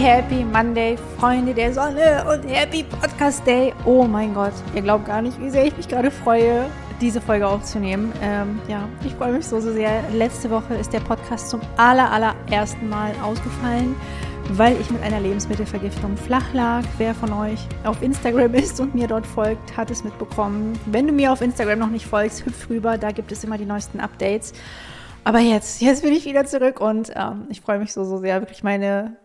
Happy, Monday, Freunde der Sonne und Happy Podcast Day. Oh mein Gott, ihr glaubt gar nicht, wie sehr ich mich gerade freue, diese Folge aufzunehmen. Ähm, ja, ich freue mich so, so sehr. Letzte Woche ist der Podcast zum aller, allerersten Mal ausgefallen, weil ich mit einer Lebensmittelvergiftung flach lag. Wer von euch auf Instagram ist und mir dort folgt, hat es mitbekommen. Wenn du mir auf Instagram noch nicht folgst, hüpf rüber, da gibt es immer die neuesten Updates. Aber jetzt, jetzt bin ich wieder zurück und ähm, ich freue mich so, so sehr. Wirklich meine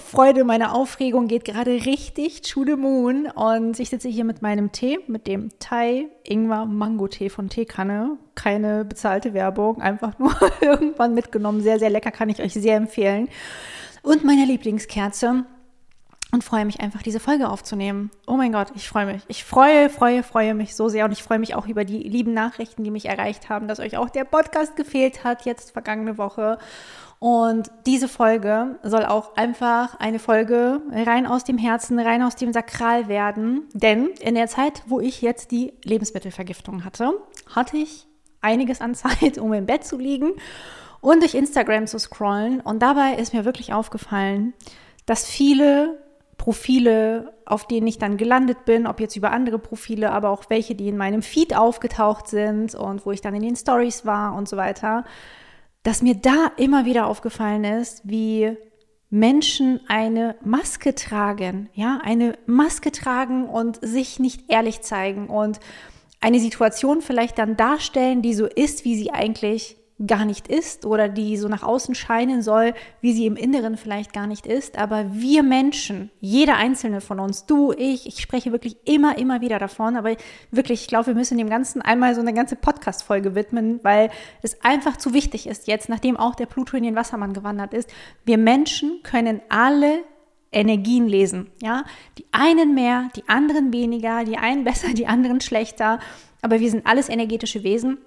Freude, meine Aufregung geht gerade richtig to the moon. Und ich sitze hier mit meinem Tee, mit dem Thai Ingwer Mango Tee von Teekanne. Keine bezahlte Werbung, einfach nur irgendwann mitgenommen. Sehr, sehr lecker, kann ich euch sehr empfehlen. Und meine Lieblingskerze. Und freue mich einfach, diese Folge aufzunehmen. Oh mein Gott, ich freue mich. Ich freue, freue, freue mich so sehr. Und ich freue mich auch über die lieben Nachrichten, die mich erreicht haben, dass euch auch der Podcast gefehlt hat, jetzt vergangene Woche. Und diese Folge soll auch einfach eine Folge rein aus dem Herzen, rein aus dem Sakral werden. Denn in der Zeit, wo ich jetzt die Lebensmittelvergiftung hatte, hatte ich einiges an Zeit, um im Bett zu liegen und durch Instagram zu scrollen. Und dabei ist mir wirklich aufgefallen, dass viele Profile, auf denen ich dann gelandet bin, ob jetzt über andere Profile, aber auch welche, die in meinem Feed aufgetaucht sind und wo ich dann in den Stories war und so weiter, dass mir da immer wieder aufgefallen ist, wie Menschen eine Maske tragen, ja, eine Maske tragen und sich nicht ehrlich zeigen und eine Situation vielleicht dann darstellen, die so ist, wie sie eigentlich gar nicht ist oder die so nach außen scheinen soll, wie sie im Inneren vielleicht gar nicht ist. Aber wir Menschen, jeder einzelne von uns, du, ich, ich spreche wirklich immer, immer wieder davon. Aber wirklich, ich glaube, wir müssen dem Ganzen einmal so eine ganze Podcast-Folge widmen, weil es einfach zu wichtig ist jetzt, nachdem auch der Pluto in den Wassermann gewandert ist. Wir Menschen können alle Energien lesen, ja. Die einen mehr, die anderen weniger, die einen besser, die anderen schlechter. Aber wir sind alles energetische Wesen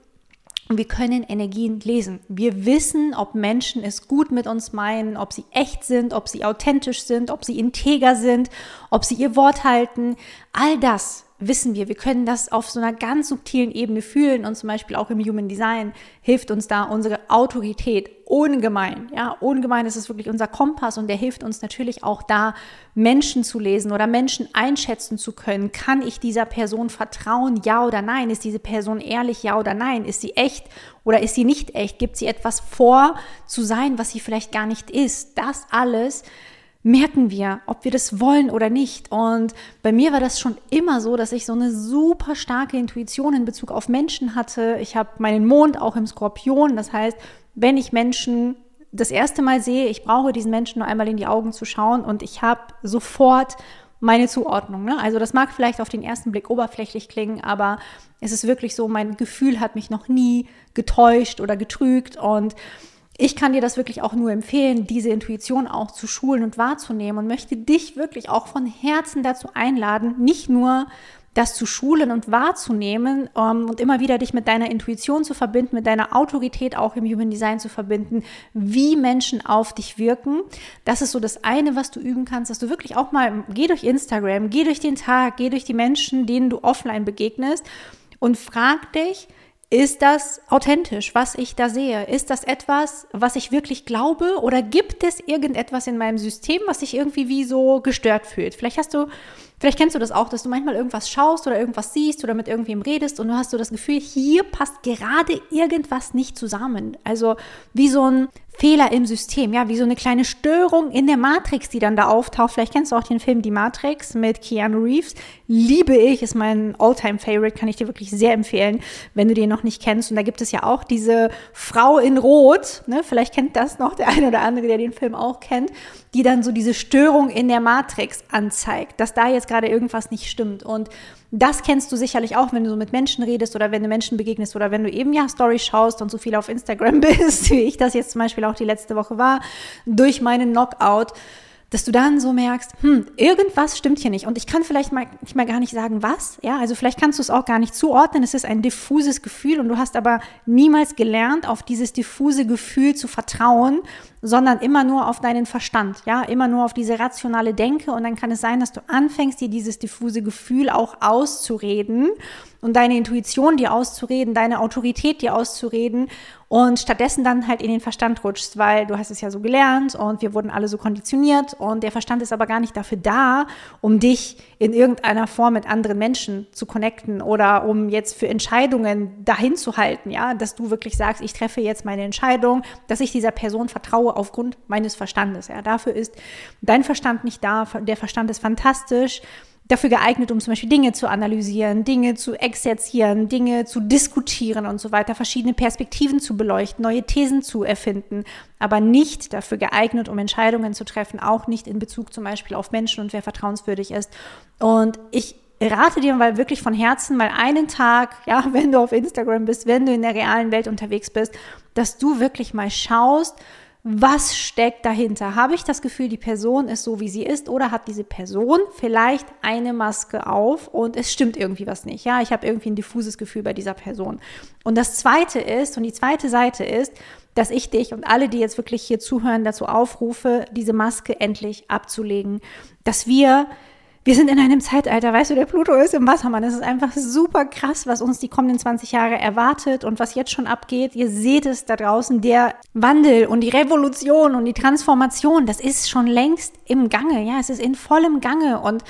und wir können Energien lesen. Wir wissen, ob Menschen es gut mit uns meinen, ob sie echt sind, ob sie authentisch sind, ob sie integer sind, ob sie ihr Wort halten. All das wissen wir, wir können das auf so einer ganz subtilen Ebene fühlen und zum Beispiel auch im Human Design hilft uns da unsere Autorität ungemein. Ja, ungemein ist es wirklich unser Kompass und der hilft uns natürlich auch da, Menschen zu lesen oder Menschen einschätzen zu können. Kann ich dieser Person vertrauen? Ja oder nein? Ist diese Person ehrlich? Ja oder nein? Ist sie echt oder ist sie nicht echt? Gibt sie etwas vor zu sein, was sie vielleicht gar nicht ist? Das alles merken wir, ob wir das wollen oder nicht. Und bei mir war das schon immer so, dass ich so eine super starke Intuition in Bezug auf Menschen hatte. Ich habe meinen Mond auch im Skorpion. Das heißt, wenn ich Menschen das erste Mal sehe, ich brauche diesen Menschen nur einmal in die Augen zu schauen und ich habe sofort meine Zuordnung. Ne? Also das mag vielleicht auf den ersten Blick oberflächlich klingen, aber es ist wirklich so, mein Gefühl hat mich noch nie getäuscht oder getrügt und ich kann dir das wirklich auch nur empfehlen, diese Intuition auch zu schulen und wahrzunehmen und möchte dich wirklich auch von Herzen dazu einladen, nicht nur das zu schulen und wahrzunehmen ähm, und immer wieder dich mit deiner Intuition zu verbinden, mit deiner Autorität auch im Human Design zu verbinden, wie Menschen auf dich wirken. Das ist so das eine, was du üben kannst, dass du wirklich auch mal, geh durch Instagram, geh durch den Tag, geh durch die Menschen, denen du offline begegnest und frag dich, ist das authentisch, was ich da sehe? Ist das etwas, was ich wirklich glaube? Oder gibt es irgendetwas in meinem System, was sich irgendwie wie so gestört fühlt? Vielleicht hast du, vielleicht kennst du das auch, dass du manchmal irgendwas schaust oder irgendwas siehst oder mit irgendwem redest und du hast so das Gefühl, hier passt gerade irgendwas nicht zusammen. Also wie so ein Fehler im System, ja, wie so eine kleine Störung in der Matrix, die dann da auftaucht. Vielleicht kennst du auch den Film Die Matrix mit Keanu Reeves. Liebe ich, ist mein Alltime favorite kann ich dir wirklich sehr empfehlen, wenn du den noch nicht kennst. Und da gibt es ja auch diese Frau in Rot, ne? vielleicht kennt das noch der eine oder andere, der den Film auch kennt, die dann so diese Störung in der Matrix anzeigt, dass da jetzt gerade irgendwas nicht stimmt. Und das kennst du sicherlich auch, wenn du so mit Menschen redest oder wenn du Menschen begegnest oder wenn du eben ja Stories schaust und so viel auf Instagram bist, wie ich das jetzt zum Beispiel auch die letzte Woche war, durch meinen Knockout dass du dann so merkst, hm, irgendwas stimmt hier nicht. Und ich kann vielleicht mal, nicht mal gar nicht sagen, was. Ja, also vielleicht kannst du es auch gar nicht zuordnen. Es ist ein diffuses Gefühl und du hast aber niemals gelernt, auf dieses diffuse Gefühl zu vertrauen sondern immer nur auf deinen Verstand, ja, immer nur auf diese rationale Denke und dann kann es sein, dass du anfängst, dir dieses diffuse Gefühl auch auszureden und deine Intuition dir auszureden, deine Autorität dir auszureden und stattdessen dann halt in den Verstand rutschst, weil du hast es ja so gelernt und wir wurden alle so konditioniert und der Verstand ist aber gar nicht dafür da, um dich in irgendeiner Form mit anderen Menschen zu connecten oder um jetzt für Entscheidungen dahin zu halten, ja, dass du wirklich sagst, ich treffe jetzt meine Entscheidung, dass ich dieser Person vertraue aufgrund meines Verstandes, ja, dafür ist dein Verstand nicht da, der Verstand ist fantastisch, dafür geeignet, um zum Beispiel Dinge zu analysieren, Dinge zu exerzieren, Dinge zu diskutieren und so weiter, verschiedene Perspektiven zu beleuchten, neue Thesen zu erfinden, aber nicht dafür geeignet, um Entscheidungen zu treffen, auch nicht in Bezug zum Beispiel auf Menschen und wer vertrauenswürdig ist. Und ich rate dir mal wirklich von Herzen mal einen Tag, ja, wenn du auf Instagram bist, wenn du in der realen Welt unterwegs bist, dass du wirklich mal schaust, was steckt dahinter? Habe ich das Gefühl, die Person ist so, wie sie ist, oder hat diese Person vielleicht eine Maske auf und es stimmt irgendwie was nicht? Ja, ich habe irgendwie ein diffuses Gefühl bei dieser Person. Und das zweite ist, und die zweite Seite ist, dass ich dich und alle, die jetzt wirklich hier zuhören, dazu aufrufe, diese Maske endlich abzulegen, dass wir wir sind in einem Zeitalter, weißt du, der Pluto ist im Wassermann. Es ist einfach super krass, was uns die kommenden 20 Jahre erwartet und was jetzt schon abgeht. Ihr seht es da draußen, der Wandel und die Revolution und die Transformation, das ist schon längst im Gange. Ja, es ist in vollem Gange und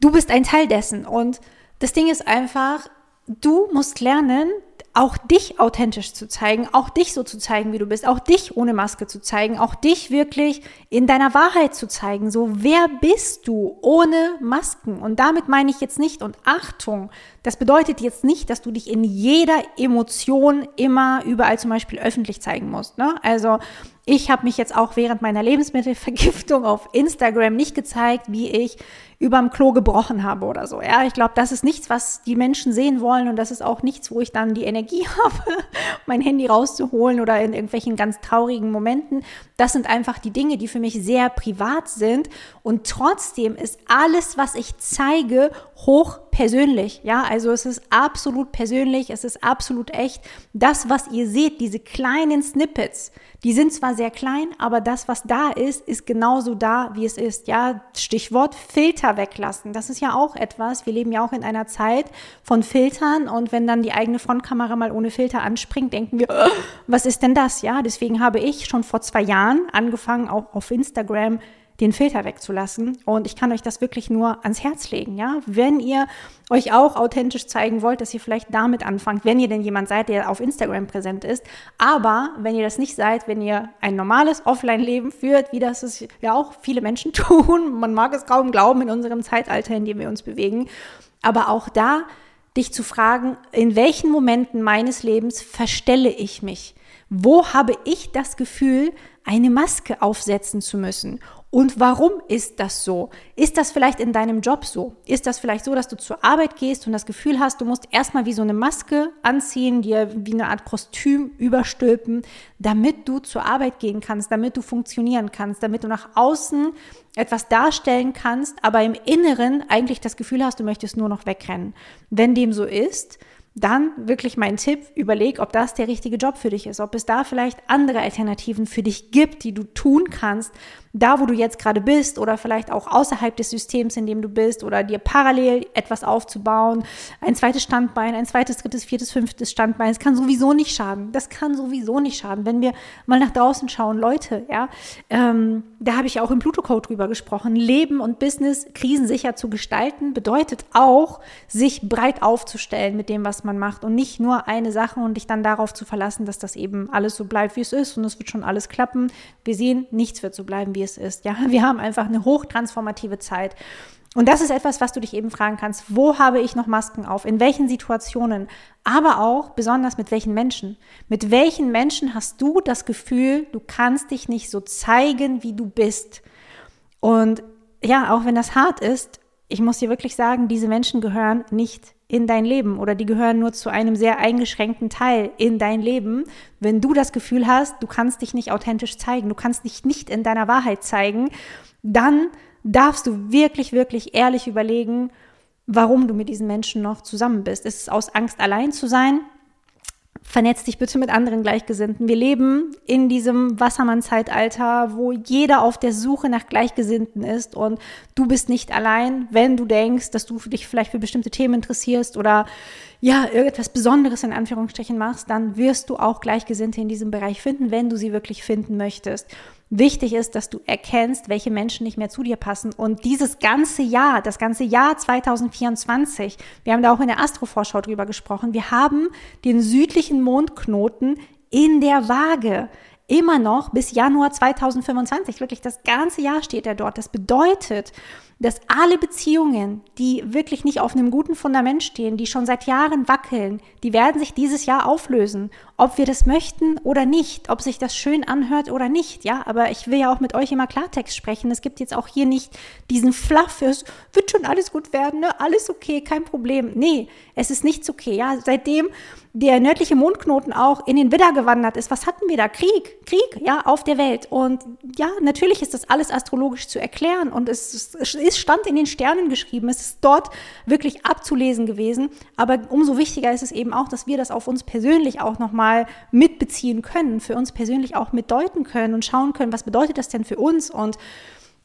du bist ein Teil dessen. Und das Ding ist einfach, du musst lernen, auch dich authentisch zu zeigen, auch dich so zu zeigen, wie du bist, auch dich ohne Maske zu zeigen, auch dich wirklich in deiner Wahrheit zu zeigen. So, wer bist du ohne Masken? Und damit meine ich jetzt nicht, und Achtung, das bedeutet jetzt nicht, dass du dich in jeder Emotion immer überall zum Beispiel öffentlich zeigen musst. Ne? Also ich habe mich jetzt auch während meiner Lebensmittelvergiftung auf Instagram nicht gezeigt, wie ich überm Klo gebrochen habe oder so. Ja, ich glaube, das ist nichts, was die Menschen sehen wollen und das ist auch nichts, wo ich dann die Energie habe, mein Handy rauszuholen oder in irgendwelchen ganz traurigen Momenten. Das sind einfach die Dinge, die für mich sehr privat sind und trotzdem ist alles, was ich zeige, hoch persönlich. Ja, also es ist absolut persönlich, es ist absolut echt. Das, was ihr seht, diese kleinen Snippets, die sind zwar sehr klein, aber das, was da ist, ist genauso da, wie es ist. Ja, Stichwort Filter weglassen. Das ist ja auch etwas. Wir leben ja auch in einer Zeit von Filtern und wenn dann die eigene Frontkamera mal ohne Filter anspringt, denken wir, was ist denn das? Ja, deswegen habe ich schon vor zwei Jahren angefangen, auch auf Instagram den Filter wegzulassen. Und ich kann euch das wirklich nur ans Herz legen, ja. Wenn ihr euch auch authentisch zeigen wollt, dass ihr vielleicht damit anfangt, wenn ihr denn jemand seid, der auf Instagram präsent ist. Aber wenn ihr das nicht seid, wenn ihr ein normales Offline-Leben führt, wie das es ja auch viele Menschen tun, man mag es kaum glauben in unserem Zeitalter, in dem wir uns bewegen. Aber auch da dich zu fragen, in welchen Momenten meines Lebens verstelle ich mich? Wo habe ich das Gefühl, eine Maske aufsetzen zu müssen? Und warum ist das so? Ist das vielleicht in deinem Job so? Ist das vielleicht so, dass du zur Arbeit gehst und das Gefühl hast, du musst erstmal wie so eine Maske anziehen, dir wie eine Art Kostüm überstülpen, damit du zur Arbeit gehen kannst, damit du funktionieren kannst, damit du nach außen etwas darstellen kannst, aber im Inneren eigentlich das Gefühl hast, du möchtest nur noch wegrennen. Wenn dem so ist, dann wirklich mein Tipp, überleg, ob das der richtige Job für dich ist, ob es da vielleicht andere Alternativen für dich gibt, die du tun kannst, da wo du jetzt gerade bist oder vielleicht auch außerhalb des Systems, in dem du bist oder dir parallel etwas aufzubauen, ein zweites Standbein, ein zweites, drittes, viertes, fünftes Standbein, das kann sowieso nicht schaden. Das kann sowieso nicht schaden. Wenn wir mal nach draußen schauen, Leute, ja, ähm, da habe ich auch im Pluto-Code drüber gesprochen, Leben und Business krisensicher zu gestalten bedeutet auch, sich breit aufzustellen mit dem, was man macht und nicht nur eine Sache und dich dann darauf zu verlassen, dass das eben alles so bleibt, wie es ist und es wird schon alles klappen. Wir sehen, nichts wird so bleiben, wie es ist. Ja, wir haben einfach eine hochtransformative Zeit. Und das ist etwas, was du dich eben fragen kannst. Wo habe ich noch Masken auf? In welchen Situationen? Aber auch besonders mit welchen Menschen? Mit welchen Menschen hast du das Gefühl, du kannst dich nicht so zeigen, wie du bist? Und ja, auch wenn das hart ist, ich muss dir wirklich sagen, diese Menschen gehören nicht in dein Leben oder die gehören nur zu einem sehr eingeschränkten Teil in dein Leben. Wenn du das Gefühl hast, du kannst dich nicht authentisch zeigen, du kannst dich nicht in deiner Wahrheit zeigen, dann darfst du wirklich, wirklich ehrlich überlegen, warum du mit diesen Menschen noch zusammen bist. Ist es aus Angst, allein zu sein? Vernetz dich bitte mit anderen Gleichgesinnten. Wir leben in diesem Wassermann-Zeitalter, wo jeder auf der Suche nach Gleichgesinnten ist und du bist nicht allein, wenn du denkst, dass du dich vielleicht für bestimmte Themen interessierst oder ja, irgendetwas Besonderes in Anführungsstrichen machst, dann wirst du auch Gleichgesinnte in diesem Bereich finden, wenn du sie wirklich finden möchtest. Wichtig ist, dass du erkennst, welche Menschen nicht mehr zu dir passen. Und dieses ganze Jahr, das ganze Jahr 2024, wir haben da auch in der Astrovorschau drüber gesprochen, wir haben den südlichen Mondknoten in der Waage immer noch bis Januar 2025. Wirklich das ganze Jahr steht er dort. Das bedeutet, dass alle Beziehungen, die wirklich nicht auf einem guten Fundament stehen, die schon seit Jahren wackeln, die werden sich dieses Jahr auflösen. Ob wir das möchten oder nicht, ob sich das schön anhört oder nicht, ja. Aber ich will ja auch mit euch immer Klartext sprechen. Es gibt jetzt auch hier nicht diesen Fluff, es wird schon alles gut werden, ne? Alles okay, kein Problem. Nee, es ist nichts okay, ja. Seitdem der nördliche Mondknoten auch in den Widder gewandert ist, was hatten wir da? Krieg, Krieg, ja, auf der Welt. Und ja, natürlich ist das alles astrologisch zu erklären und es, ist, stand in den Sternen geschrieben. Es ist dort wirklich abzulesen gewesen. Aber umso wichtiger ist es eben auch, dass wir das auf uns persönlich auch nochmal mitbeziehen können, für uns persönlich auch mitdeuten können und schauen können, was bedeutet das denn für uns und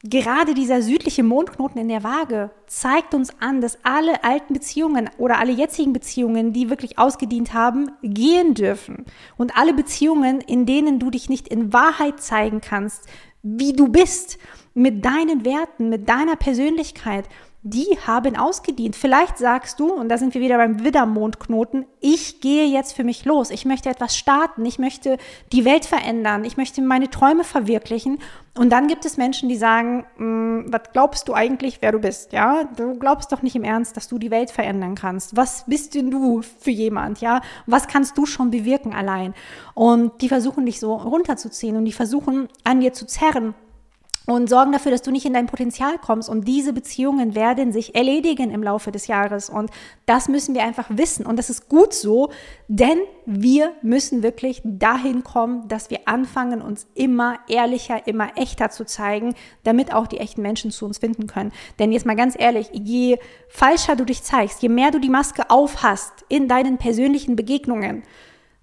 Gerade dieser südliche Mondknoten in der Waage zeigt uns an, dass alle alten Beziehungen oder alle jetzigen Beziehungen, die wirklich ausgedient haben, gehen dürfen. Und alle Beziehungen, in denen du dich nicht in Wahrheit zeigen kannst, wie du bist, mit deinen Werten, mit deiner Persönlichkeit, die haben ausgedient. Vielleicht sagst du, und da sind wir wieder beim Widdermondknoten, ich gehe jetzt für mich los. Ich möchte etwas starten. Ich möchte die Welt verändern. Ich möchte meine Träume verwirklichen. Und dann gibt es Menschen, die sagen, hm, was glaubst du eigentlich, wer du bist? Ja, du glaubst doch nicht im Ernst, dass du die Welt verändern kannst. Was bist denn du für jemand? Ja, was kannst du schon bewirken allein? Und die versuchen dich so runterzuziehen und die versuchen an dir zu zerren und sorgen dafür, dass du nicht in dein Potenzial kommst. Und diese Beziehungen werden sich erledigen im Laufe des Jahres. Und das müssen wir einfach wissen. Und das ist gut so, denn wir müssen wirklich dahin kommen, dass wir anfangen, uns immer ehrlicher, immer echter zu zeigen, damit auch die echten Menschen zu uns finden können. Denn jetzt mal ganz ehrlich, je falscher du dich zeigst, je mehr du die Maske aufhast in deinen persönlichen Begegnungen,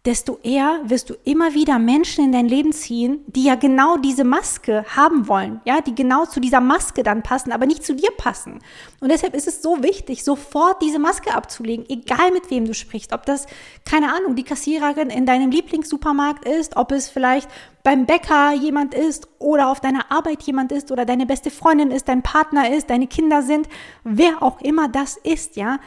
desto eher wirst du immer wieder Menschen in dein Leben ziehen, die ja genau diese Maske haben wollen, ja, die genau zu dieser Maske dann passen, aber nicht zu dir passen. Und deshalb ist es so wichtig, sofort diese Maske abzulegen, egal mit wem du sprichst, ob das, keine Ahnung, die Kassiererin in deinem Lieblingssupermarkt ist, ob es vielleicht beim Bäcker jemand ist oder auf deiner Arbeit jemand ist oder deine beste Freundin ist, dein Partner ist, deine Kinder sind, wer auch immer das ist, ja.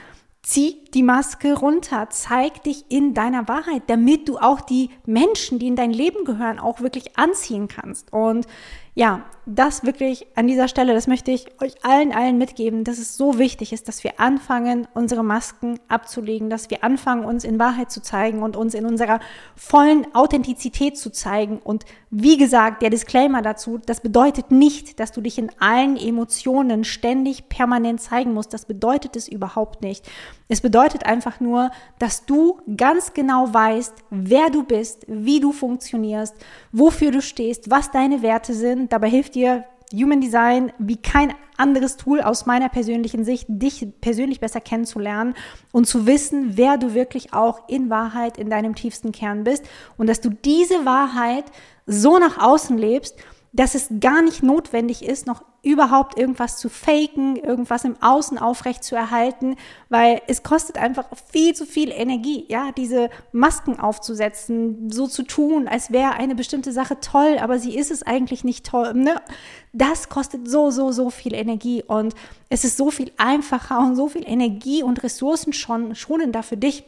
Zieh die Maske runter, zeig dich in deiner Wahrheit, damit du auch die Menschen, die in dein Leben gehören, auch wirklich anziehen kannst. Und ja, das wirklich an dieser Stelle, das möchte ich euch allen, allen mitgeben, dass es so wichtig ist, dass wir anfangen, unsere Masken abzulegen, dass wir anfangen, uns in Wahrheit zu zeigen und uns in unserer vollen Authentizität zu zeigen. Und wie gesagt, der Disclaimer dazu, das bedeutet nicht, dass du dich in allen Emotionen ständig permanent zeigen musst. Das bedeutet es überhaupt nicht. Es bedeutet einfach nur, dass du ganz genau weißt, wer du bist, wie du funktionierst, wofür du stehst, was deine Werte sind. Dabei hilft dir Human Design wie kein anderes Tool aus meiner persönlichen Sicht, dich persönlich besser kennenzulernen und zu wissen, wer du wirklich auch in Wahrheit in deinem tiefsten Kern bist und dass du diese Wahrheit so nach außen lebst dass es gar nicht notwendig ist, noch überhaupt irgendwas zu faken, irgendwas im Außen aufrecht zu erhalten, weil es kostet einfach viel zu viel Energie, ja, diese Masken aufzusetzen, so zu tun, als wäre eine bestimmte Sache toll, aber sie ist es eigentlich nicht toll. Ne? Das kostet so, so, so viel Energie und es ist so viel einfacher und so viel Energie und Ressourcen schon schonender für dich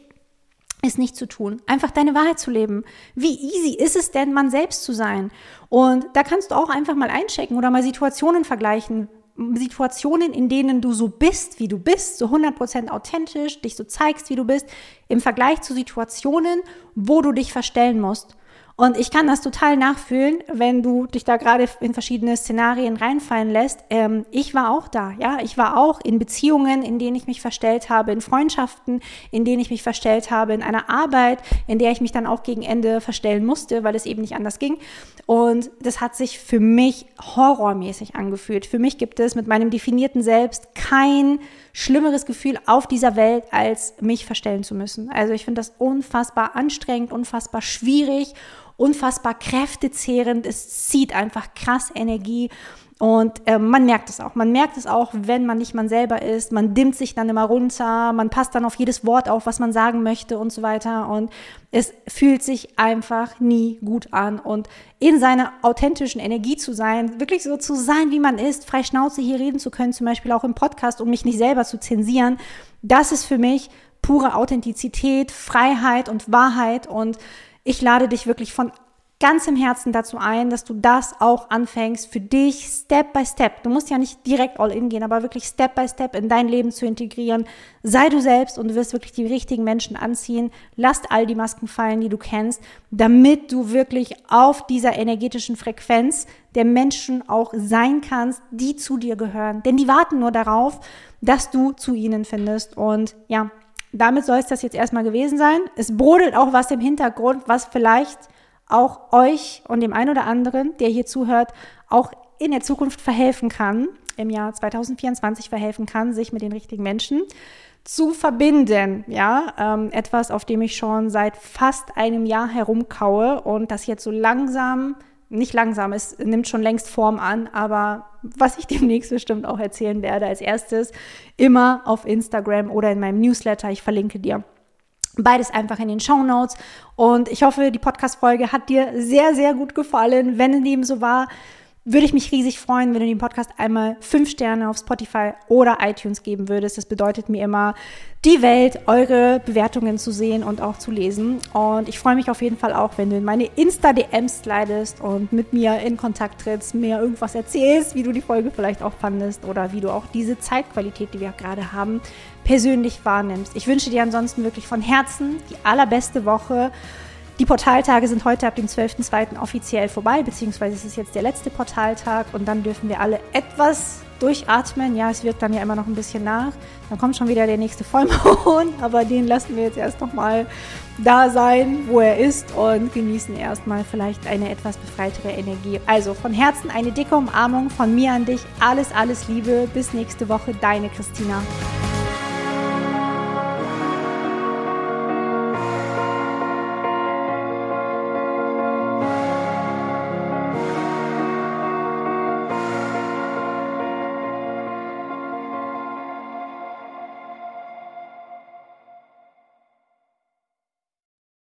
ist nicht zu tun, einfach deine Wahrheit zu leben. Wie easy ist es denn, man selbst zu sein? Und da kannst du auch einfach mal einchecken oder mal Situationen vergleichen. Situationen, in denen du so bist, wie du bist, so 100% authentisch, dich so zeigst, wie du bist, im Vergleich zu Situationen, wo du dich verstellen musst. Und ich kann das total nachfühlen, wenn du dich da gerade in verschiedene Szenarien reinfallen lässt. Ähm, ich war auch da, ja. Ich war auch in Beziehungen, in denen ich mich verstellt habe, in Freundschaften, in denen ich mich verstellt habe, in einer Arbeit, in der ich mich dann auch gegen Ende verstellen musste, weil es eben nicht anders ging. Und das hat sich für mich horrormäßig angefühlt. Für mich gibt es mit meinem definierten Selbst kein schlimmeres Gefühl auf dieser Welt, als mich verstellen zu müssen. Also ich finde das unfassbar anstrengend, unfassbar schwierig, unfassbar kräftezehrend. Es zieht einfach krass Energie. Und äh, man merkt es auch. Man merkt es auch, wenn man nicht man selber ist. Man dimmt sich dann immer runter. Man passt dann auf jedes Wort auf, was man sagen möchte und so weiter. Und es fühlt sich einfach nie gut an. Und in seiner authentischen Energie zu sein, wirklich so zu sein, wie man ist, frei Schnauze hier reden zu können, zum Beispiel auch im Podcast, um mich nicht selber zu zensieren, das ist für mich pure Authentizität, Freiheit und Wahrheit. Und ich lade dich wirklich von ganz im Herzen dazu ein, dass du das auch anfängst für dich Step by Step. Du musst ja nicht direkt all in gehen, aber wirklich Step by Step in dein Leben zu integrieren. Sei du selbst und du wirst wirklich die richtigen Menschen anziehen. Lass all die Masken fallen, die du kennst, damit du wirklich auf dieser energetischen Frequenz der Menschen auch sein kannst, die zu dir gehören. Denn die warten nur darauf, dass du zu ihnen findest. Und ja, damit soll es das jetzt erstmal gewesen sein. Es brodelt auch was im Hintergrund, was vielleicht auch euch und dem einen oder anderen, der hier zuhört, auch in der Zukunft verhelfen kann, im Jahr 2024 verhelfen kann, sich mit den richtigen Menschen zu verbinden. Ja, ähm, etwas, auf dem ich schon seit fast einem Jahr herumkaue und das jetzt so langsam, nicht langsam, es nimmt schon längst Form an, aber was ich demnächst bestimmt auch erzählen werde als erstes, immer auf Instagram oder in meinem Newsletter. Ich verlinke dir Beides einfach in den Show Notes. Und ich hoffe, die Podcast-Folge hat dir sehr, sehr gut gefallen. Wenn dem so war, würde ich mich riesig freuen, wenn du dem Podcast einmal fünf Sterne auf Spotify oder iTunes geben würdest. Das bedeutet mir immer die Welt, eure Bewertungen zu sehen und auch zu lesen. Und ich freue mich auf jeden Fall auch, wenn du in meine Insta-DMs slidest und mit mir in Kontakt trittst, mir irgendwas erzählst, wie du die Folge vielleicht auch fandest oder wie du auch diese Zeitqualität, die wir gerade haben, persönlich wahrnimmst. Ich wünsche dir ansonsten wirklich von Herzen die allerbeste Woche. Die Portaltage sind heute ab dem 12.02. offiziell vorbei, beziehungsweise es ist jetzt der letzte Portaltag und dann dürfen wir alle etwas durchatmen. Ja, es wirkt dann ja immer noch ein bisschen nach. Dann kommt schon wieder der nächste Vollmond, aber den lassen wir jetzt erst nochmal da sein, wo er ist und genießen erstmal vielleicht eine etwas befreitere Energie. Also von Herzen eine dicke Umarmung von mir an dich. Alles, alles Liebe. Bis nächste Woche. Deine Christina.